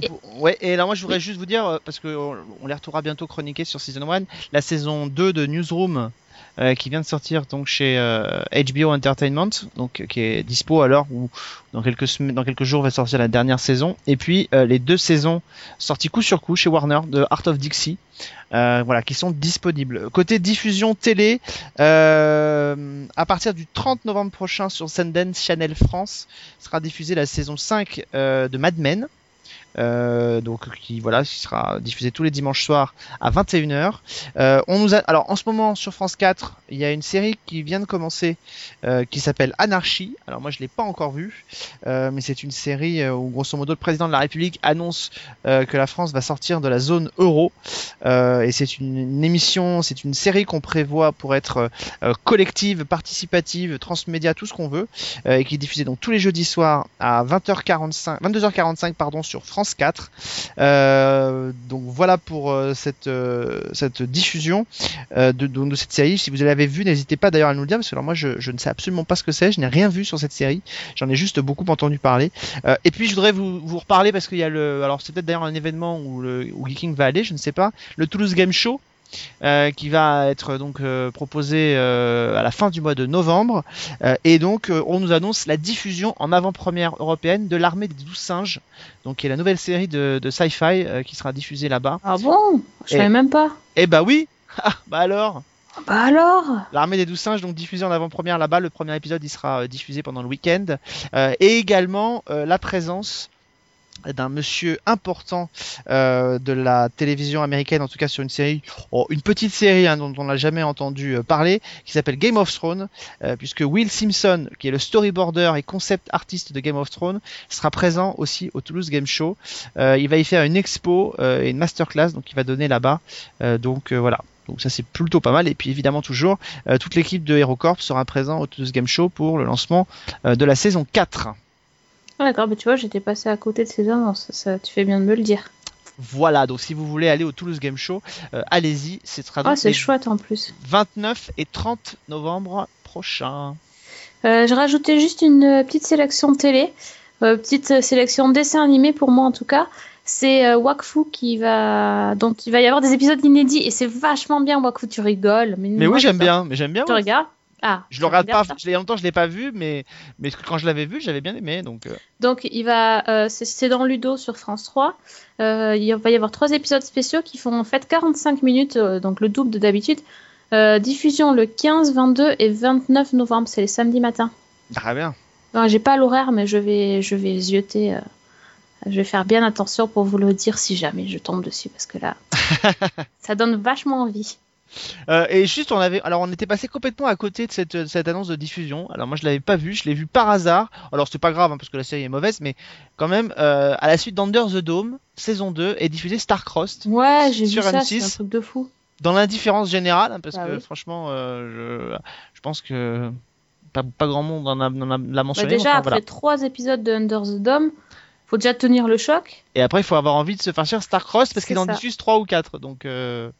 Peut- ouais, et là, moi, je voudrais juste vous dire, euh, parce que on, on les retrouvera bientôt chroniqués sur Season 1, la saison 2 de Newsroom, euh, qui vient de sortir donc chez euh, HBO Entertainment, donc euh, qui est dispo alors ou dans quelques semaines, dans quelques jours va sortir la dernière saison, et puis euh, les deux saisons sorties coup sur coup chez Warner de Art of Dixie, euh, voilà, qui sont disponibles. Côté diffusion télé, euh, à partir du 30 novembre prochain sur Sundance Channel France sera diffusée la saison 5 euh, de Mad Men. Euh, donc qui voilà, qui sera diffusé tous les dimanches soirs à 21h. Euh, on nous alors en ce moment sur France 4, il y a une série qui vient de commencer euh, qui s'appelle Anarchie. Alors moi je l'ai pas encore vue, mais c'est une série où grosso modo le président de la République annonce que la France va sortir de la zone euro. Et c'est une, émission, c'est une série qu'on prévoit pour être collective, participative, transmédia, tout ce qu'on veut, et qui est diffusée donc tous les jeudis soirs à 20h45, 22h45 pardon sur France 4. Euh, donc voilà pour euh, cette euh, cette diffusion de, cette série. Si vous l'avez vue, n'hésitez pas d'ailleurs à nous le dire parce que alors moi je, ne sais absolument pas ce que c'est, je n'ai rien vu sur cette série, j'en ai juste beaucoup entendu parler. Et puis je voudrais vous, vous reparler parce qu'il y a le, alors c'est peut-être d'ailleurs un événement où le où Geeking va aller, je ne sais pas, le Toulouse Game Show. Euh, qui va être donc euh, proposé euh, à la fin du mois de novembre. Euh, et donc euh, on nous annonce la diffusion en avant-première européenne de l'armée des douze singes. Donc qui est la nouvelle série de, de sci-fi euh, qui sera diffusée là-bas. Ah bon? Je Et- savais même pas. et bah oui. *laughs* Ah, bah alors. Ah Bah alors? L'armée des douze singes, donc diffusée en avant-première là-bas. Le premier épisode, il sera euh, diffusé pendant le week-end. Euh, et également euh, la présence d'un monsieur important euh, de la télévision américaine, en tout cas sur une série, oh, une petite série hein, dont on n'a jamais entendu euh, parler, qui s'appelle Game of Thrones, euh, puisque Will Simpson, qui est le storyboarder et concept artiste de Game of Thrones, sera présent aussi au Toulouse Game Show. Il va y faire une expo et une masterclass, donc il va donner là-bas. Donc voilà. Donc ça c'est plutôt pas mal. Et puis évidemment toujours, toute l'équipe de HeroCorp sera présent au Toulouse Game Show pour le lancement de la saison 4. Ah, D'accord, bah tu vois, j'étais passé à côté de ces annonces. Ça, tu fais bien de me le dire. Voilà, donc si vous voulez aller au Toulouse Game Show, euh, allez-y. Ce sera Ah, donc c'est chouette en plus. 29 et 30 novembre prochains. Euh, je rajoutais juste une euh, petite sélection télé, euh, petite sélection dessin animé pour moi en tout cas. C'est Wakfu qui va, dont il va y avoir des épisodes inédits et c'est vachement bien. Wakfu, tu rigoles. Mais, Mais moi, oui, j'aime bien. Mais j'aime bien. Tu regardes? Ah. Je le regarde pas. ça. Je l'ai longtemps, je l'ai pas vu, mais mais quand je l'avais vu, j'avais bien aimé. Donc euh, Donc il va, euh, c'est- dans Ludo sur France 3. Euh, il va y avoir trois épisodes spéciaux qui font en fait 45 minutes, donc le double de d'habitude. Diffusion le 15, 22 et 29 novembre, c'est les samedis matins. très bien. Non, j'ai pas l'horaire, mais je vais, je vais zioter. je vais faire bien attention pour vous le dire si jamais je tombe dessus, parce que là, *laughs* ça donne vachement envie. Euh, et juste, on avait, alors on était passé complètement à côté de cette, cette annonce de diffusion. Alors moi, je l'avais pas vu, je l'ai vu par hasard. Alors c'était pas grave hein, parce que la série est mauvaise, mais quand même, euh, à la suite d'Under the Dome, saison 2, est diffusée Starcrossed Ouais, j'ai vu ça, M6. c'est un truc de fou. dans l'indifférence générale, hein, parce Bah que oui. franchement, euh, je, je pense que pas, pas grand monde en a, en a- l'a Bah, mentionné. déjà, enfin, après voilà. trois épisodes de Under the Dome, faut déjà tenir le choc. Et après, il faut avoir envie de se faire cher Starcross parce C'est qu'il en diffuse 3 ou 4. Donc, euh,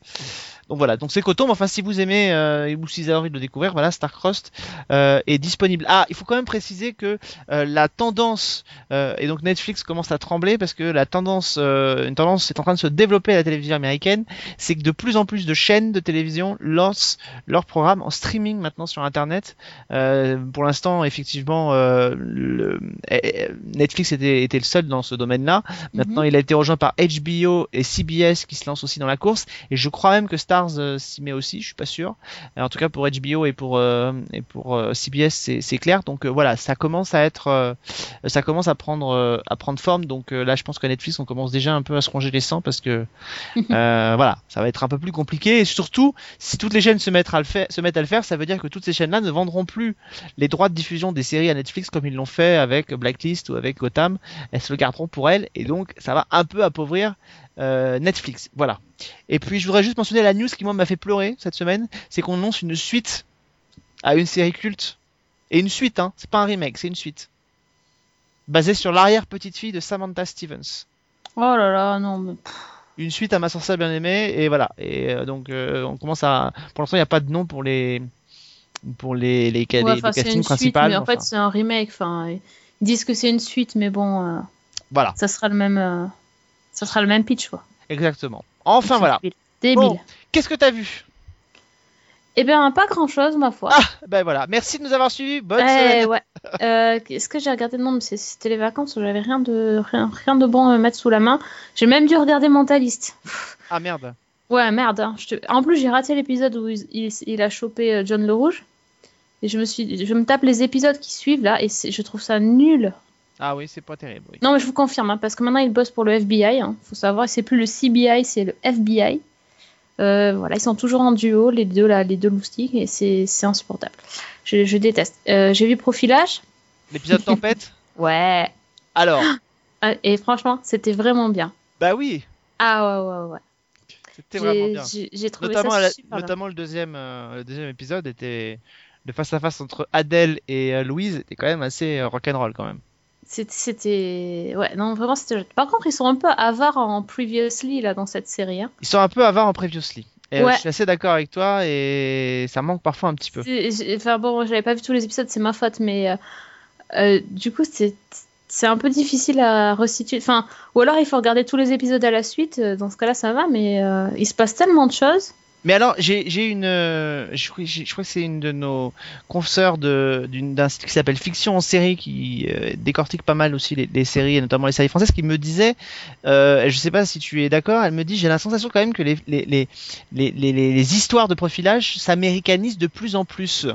donc voilà, donc c'est coton. Mais enfin, si vous aimez euh, ou si vous avez envie de le découvrir, voilà, Starcross euh, est disponible. Ah, il faut quand même préciser que euh, la tendance euh, et donc Netflix commence à trembler parce que la tendance, une tendance est en train de se développer à la télévision américaine, c'est que de plus en plus de chaînes de télévision lancent leurs programmes en streaming maintenant sur Internet. Pour l'instant, effectivement, le- eh, eh, Netflix était, était le seul dans ce domaine-là. Maintenant, Mhm. il a été rejoint par HBO et CBS qui se lancent aussi dans la course. Et je crois même que Stars euh, s'y met aussi, je suis pas sûr. Et en tout cas, pour HBO et pour, euh, et pour euh, CBS, c'est clair. Donc euh, voilà, ça commence à être, euh, ça commence à prendre, euh, à prendre forme. Donc euh, là, je pense que Netflix, on commence déjà un peu à se ronger les sangs parce que *laughs* euh, voilà, ça va être un peu plus compliqué. Et surtout, si toutes les chaînes se mettent à le faire, se mettent à le faire, ça veut dire que toutes ces chaînes-là ne vendront plus les droits de diffusion des séries à Netflix comme ils l'ont fait avec Blacklist ou avec Gotham. Elles se le garderont pour elles et donc ça va un peu appauvrir euh, Netflix. Voilà. Et puis je voudrais juste mentionner la news qui moi m'a fait pleurer cette semaine, c'est qu'on annonce une suite à une série culte et une suite, hein. C'est pas un remake, c'est une suite basée sur l'arrière petite fille de Samantha Stevens. Oh là là, non, mais Une suite à ma sorcière bien aimée et voilà. Et euh, donc euh, on commence à, pour l'instant il n'y a pas de nom pour les pour les les, Ouais, castings suite, principaux. mais en enfin, fait, c'est un remake. Enfin, ils disent que c'est une suite, mais bon, euh, voilà, ça sera le même, euh, ça sera le même pitch, quoi. exactement. Enfin voilà. Débile. Bon. Qu'est-ce que t'as vu? Eh bien, pas grand-chose, ma foi. Ah, ben voilà. Merci de nous avoir suivis. Bonne Eh, semaine. ouais. *laughs* Euh, Est-ce que j'ai regardé Non, mais c'était les vacances j'avais rien de rien, rien de bon à me mettre sous la main. J'ai même dû regarder Mentaliste. *laughs* Ah merde. Ouais, merde. hein. Je te- En plus, j'ai raté l'épisode où il, il- il a chopé euh, John le Rouge. Et je me suis, je me tape les épisodes qui suivent là, et je trouve ça nul. Ah oui, c'est pas terrible. Oui. Non, mais je vous confirme, hein, parce que maintenant il bosse pour le FBI. Hein. Faut savoir, c'est plus le CBI, c'est le FBI. Euh, voilà, ils sont toujours en duo, les deux là, les deux loustiques, et c'est insupportable. Je, je déteste. Euh, J'ai vu Profilage. L'épisode Tempête *laughs* Ouais. Alors, *gasps* Ah, Et franchement, c'était vraiment bien. bah oui, Ah ouais, ouais, ouais. c'était vraiment bien. J'ai trouvé Notamment, ça la- super bien. notamment le, deuxième, euh, le deuxième épisode était. Le face-à-face entre Adèle et Louise était quand même assez rock'n'roll quand même. C'était-. Ouais, non, vraiment, c'était. Par contre, ils sont un peu avares en Previously, là, dans cette série. Hein. Ils sont un peu avares en Previously. Et euh, Ouais. je suis assez d'accord avec toi et ça manque parfois un petit peu. Enfin bon, j'avais pas vu tous les épisodes, c'est ma faute, mais euh, euh, du coup, c'est c'est un peu difficile à resituer. Enfin, ou alors il faut regarder tous les épisodes à la suite. Dans ce cas-là, ça va, mais euh, il se passe tellement de choses. Mais alors, j'ai une. euh, je, crois- j'ai- je crois que c'est une de nos d'une- d'un site qui s'appelle Fiction en série qui euh, décortique pas mal aussi les, les séries, et notamment les séries françaises, qui me disait, euh, je sais pas si tu es d'accord, elle me dit j'ai la sensation quand même que les, les, les, histoires de profilage s'américanisent de plus en plus.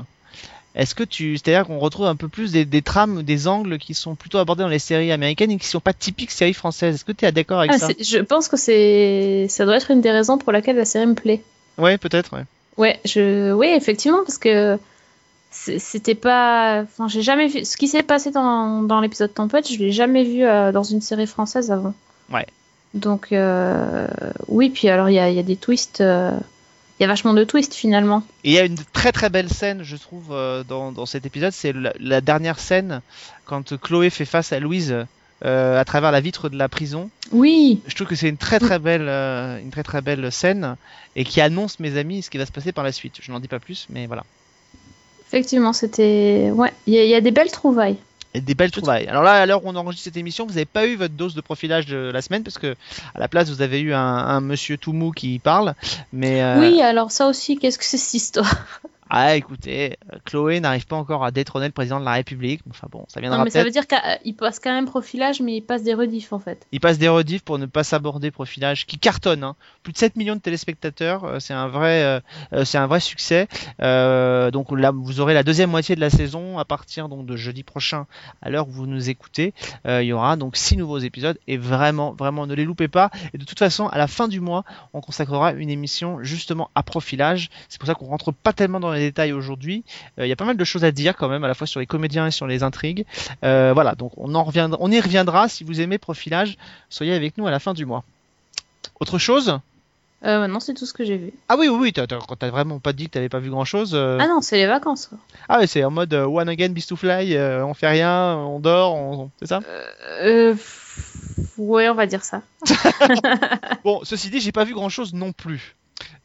Est-ce que tu, c'est-à-dire qu'on retrouve un peu plus des, des trames, des angles qui sont plutôt abordés dans les séries américaines et qui sont pas typiques séries françaises? Est-ce que tu es d'accord avec Ah, ça? je pense que c'est ça doit être une des raisons pour laquelle la série me plaît. Ouais, peut-être. Ouais. Ouais, je, oui, effectivement, parce que c'était pas, enfin, j'ai jamais vu ce qui s'est passé dans, dans l'épisode Tempête, je l'ai jamais vu euh, dans une série française avant. Ouais. Donc euh, oui, puis alors il y y a des twists, euh, il y a vachement de twists finalement. Et il y a une très très belle scène, je trouve, dans, dans cet épisode. C'est la, la dernière scène quand Chloé fait face à Louise euh, à travers la vitre de la prison. Oui, Je trouve que c'est une très très belle, euh, une très très belle scène et qui annonce, mes amis, ce qui va se passer par la suite. Je n'en dis pas plus, mais voilà. effectivement, c'était, ouais, il y, a- il y a des belles trouvailles. Et des belles trouvailles. Alors là, à l'heure où on enregistre cette émission, vous n'avez pas eu votre dose de profilage de la semaine parce que à la place, vous avez eu un, un monsieur tout mou qui parle. Mais euh, Oui, alors ça aussi, qu'est-ce que c'est cette histoire? Ah, écoutez, euh, Chloé n'arrive pas encore à détrôner le président de la République. Enfin bon, ça viendra Non, mais ça veut dire qu'il passe quand même profilage, mais il passe des rediffs en fait. Il passe des rediffs pour ne pas s'aborder profilage qui cartonne. hein. Plus de 7 millions de téléspectateurs, euh, c'est un vrai, euh, euh, c'est un vrai succès. Euh, donc là, vous aurez la deuxième moitié de la saison à partir donc de jeudi prochain, à l'heure où vous nous écoutez. Euh, il y aura donc six nouveaux épisodes et vraiment, vraiment, ne les loupez pas. Et de toute façon, à la fin du mois, on consacrera une émission justement à profilage. C'est pour ça qu'on rentre pas tellement dans les détails aujourd'hui. Euh, Il y a pas mal de choses à dire quand même, à la fois sur les comédiens et sur les intrigues. Euh, voilà, donc on en reviendra, on y reviendra. Si vous aimez profilage, soyez avec nous à la fin du mois. Autre chose? Euh, non, c'est tout ce que j'ai vu. Ah oui, oui, oui, t'as, vraiment pas dit que t'avais pas vu grand chose. Ah non, c'est les vacances. Quoi. Ah ouais, c'est en mode euh, one again, beast to fly, euh, on fait rien, on dort, on... c'est ça? Euh, ouais, on va dire ça. *laughs* *laughs* Bon, ceci dit, j'ai pas vu grand chose non plus.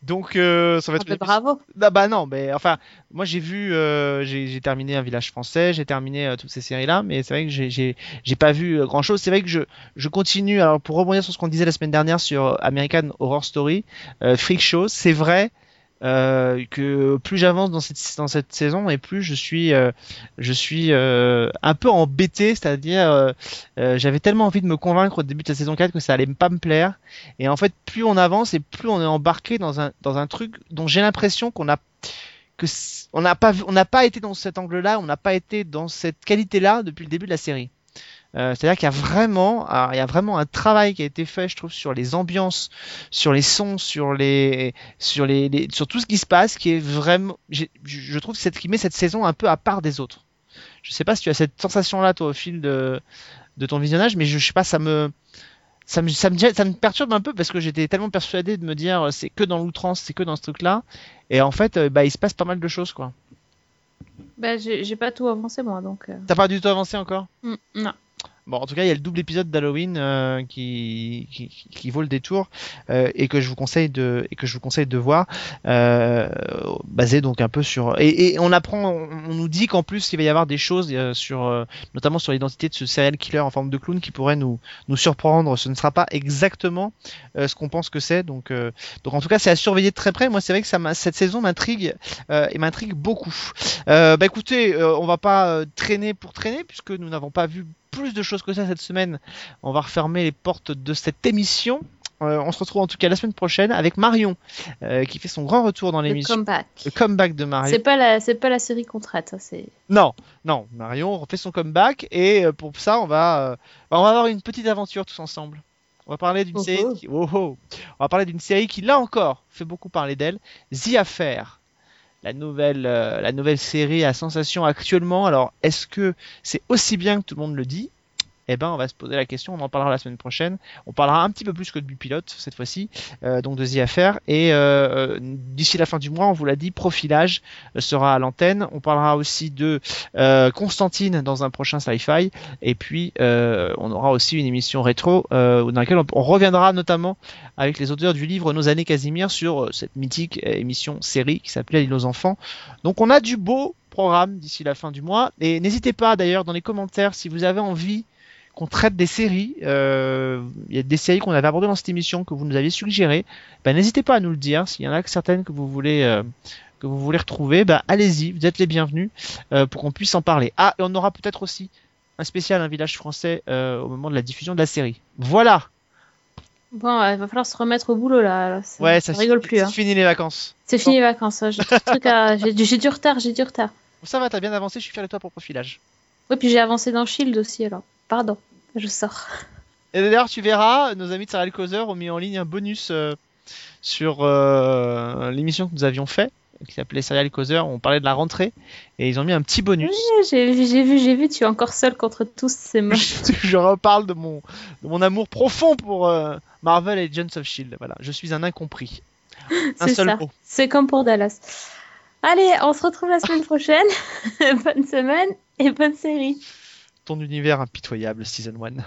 Donc euh, ça va Ah, être bah, une émission- bravo. Ah bah non, mais enfin, moi j'ai vu, euh, j'ai j'ai terminé un village français, j'ai terminé euh, toutes ces séries-là, mais c'est vrai que j'ai- j'ai j'ai pas vu euh, grand-chose. C'est vrai que je je continue. Alors pour rebondir sur ce qu'on disait la semaine dernière sur American Horror Story, euh, Freak Show, c'est vrai. Euh, que plus j'avance dans cette dans cette saison et plus je suis euh, je suis euh, un peu embêté c'est-à-dire euh, euh, j'avais tellement envie de me convaincre au début de la saison 4 que ça allait pas me plaire et en fait plus on avance et plus on est embarqué dans un dans un truc dont j'ai l'impression qu'on a que on n'a pas on n'a pas été dans cet angle-là, on n'a pas été dans cette qualité-là depuis le début de la série. Euh, C'est-à-dire qu'il y a vraiment, alors, il y a vraiment un travail qui a été fait, je trouve, sur les ambiances, sur les sons, sur les, sur les, les- sur tout ce qui se passe, qui est vraiment, je trouve, cette qui met cette saison un peu à part des autres. Je sais pas si tu as cette sensation-là, toi, au fil de, de ton visionnage, mais je, je sais pas, ça me, ça me, ça me, ça me perturbe un peu parce que j'étais tellement persuadé de me dire, euh, c'est que dans l'outrance, c'est que dans ce truc-là, et en fait, euh, bah, il se passe pas mal de choses, quoi. Bah, j'ai j'ai pas tout avancé moi, donc. euh, T'as pas du tout avancé encore? Mm, non. Bon, en tout cas, il y a le double épisode d'Halloween euh, qui, qui, qui vaut le détour euh, et que je vous conseille de et que je vous conseille de voir, euh, basé donc un peu sur et, et on apprend, on, nous dit qu'en plus il va y avoir des choses euh, sur, euh, notamment sur l'identité de ce serial killer en forme de clown qui pourrait nous nous surprendre. Ce ne sera pas exactement euh, ce qu'on pense que c'est, donc donc en tout cas c'est à surveiller de très près. Moi, c'est vrai que ça cette saison m'intrigue et m'intrigue beaucoup. Bah écoutez, on va pas traîner pour traîner puisque nous n'avons pas vu plus de choses que ça cette semaine. On va refermer les portes de cette émission. Euh, on se retrouve en tout cas la semaine prochaine avec Marion, euh, qui fait son grand retour dans Le l'émission. comeback. Le comeback de Marion. C'est pas la, c'est pas la série qu'on traite, ça, c'est. Non, non, Marion refait son comeback et euh, pour ça, on va, on va avoir une petite aventure tous ensemble. On va parler d'une Oh série, oh. qui... oh, oh. on va parler d'une série qui là encore fait beaucoup parler d'elle, The Affair. La nouvelle, euh, la nouvelle série à sensation actuellement. Alors, est-ce que c'est aussi bien que tout le monde le dit Eh ben, on va se poser la question. On en parlera la semaine prochaine. On parlera un petit peu plus que du pilote cette fois-ci, euh, donc de The Affair. Et euh, euh, d'ici la fin du mois, on vous l'a dit, Profilage euh, sera à l'antenne. On parlera aussi de euh, Constantine dans un prochain sci-fi. Et puis, euh, on aura aussi une émission rétro dans laquelle on, on reviendra notamment avec les auteurs du livre Nos années Casimir sur cette mythique émission série qui s'appelait L'île aux enfants. Donc, on a du beau programme d'ici la fin du mois. Et n'hésitez pas d'ailleurs dans les commentaires si vous avez envie qu'on traite des séries. euh, Il y a des séries qu'on avait abordées dans cette émission que vous nous aviez suggérées. Ben, n'hésitez pas à nous le dire. S'il y en a que certaines que vous voulez euh, que vous voulez retrouver, ben, allez-y, vous êtes les bienvenus euh, pour qu'on puisse en parler. Ah, et on aura peut-être aussi un spécial un village français au moment de la diffusion de la série. Voilà. Bon, il va falloir se remettre au boulot là. ça, ouais, ça ça rigole plus. c'est Hein. fini les vacances. C'est fini les vacances. hein, J'ai à- *laughs* du- retard, j'ai du retard. Ça va, t'as bien avancé. Je suis fier de toi pour profilage. Ouais, puis j'ai avancé dans Shield aussi alors. Pardon, je sors. Et d'ailleurs, tu verras, nos amis de Serial Causer ont mis en ligne un bonus euh, sur euh, l'émission que nous avions fait, qui s'appelait Serial Causer. On parlait de la rentrée, et ils ont mis un petit bonus. Ouais, J'ai vu, j'ai vu, j'ai vu. Tu es encore seul contre tous, c'est moche. *laughs* je reparle de mon, de mon amour profond pour euh, Marvel et Agents of Shield. Voilà, je suis un incompris. *laughs* Un C'est seul ça. mot. C'est comme pour Dallas. Allez, on se retrouve la semaine prochaine. *laughs* bonne semaine et bonne série. Ton univers impitoyable, Season 1.